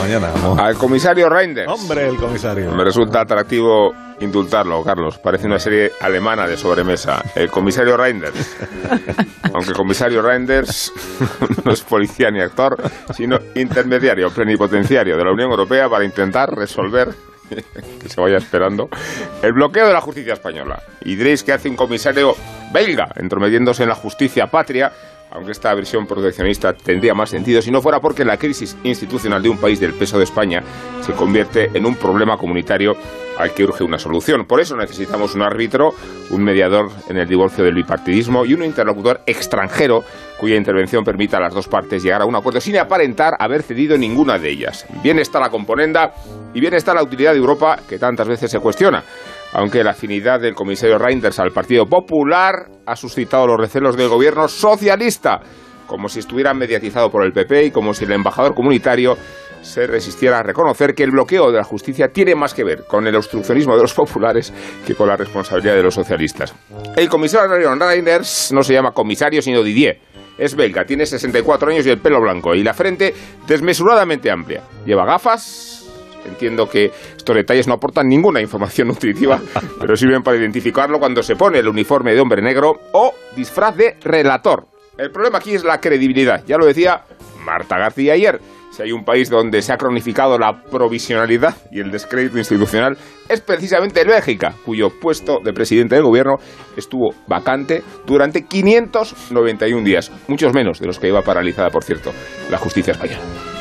mañana. Al comisario Reinders. Hombre, el comisario. Me resulta atractivo indultarlo, Carlos. Parece una serie alemana de sobremesa. El comisario Reinders. Aunque el comisario Reinders no es policía ni actor, sino intermediario plenipotenciario de la Unión Europea para intentar resolver que se vaya esperando, el bloqueo de la justicia española. Y diréis que hace un comisario belga entrometiéndose en la justicia patria aunque esta versión proteccionista tendría más sentido si no fuera porque la crisis institucional de un país del peso de España se convierte en un problema comunitario al que urge una solución. Por eso necesitamos un árbitro, un mediador en el divorcio del bipartidismo y un interlocutor extranjero cuya intervención permita a las dos partes llegar a un acuerdo sin aparentar haber cedido ninguna de ellas. Bien está la componenda y bien está la utilidad de Europa que tantas veces se cuestiona aunque la afinidad del comisario Reinders al Partido Popular ha suscitado los recelos del gobierno socialista, como si estuviera mediatizado por el PP y como si el embajador comunitario se resistiera a reconocer que el bloqueo de la justicia tiene más que ver con el obstruccionismo de los populares que con la responsabilidad de los socialistas. El comisario Reinders no se llama comisario sino Didier. Es belga, tiene 64 años y el pelo blanco y la frente desmesuradamente amplia. Lleva gafas, Entiendo que estos detalles no aportan ninguna información nutritiva, pero sirven para identificarlo cuando se pone el uniforme de hombre negro o disfraz de relator. El problema aquí es la credibilidad. Ya lo decía Marta García ayer. Si hay un país donde se ha cronificado la provisionalidad y el descrédito institucional, es precisamente Bélgica, cuyo puesto de presidente del gobierno estuvo vacante durante 591 días, muchos menos de los que iba paralizada, por cierto, la justicia española.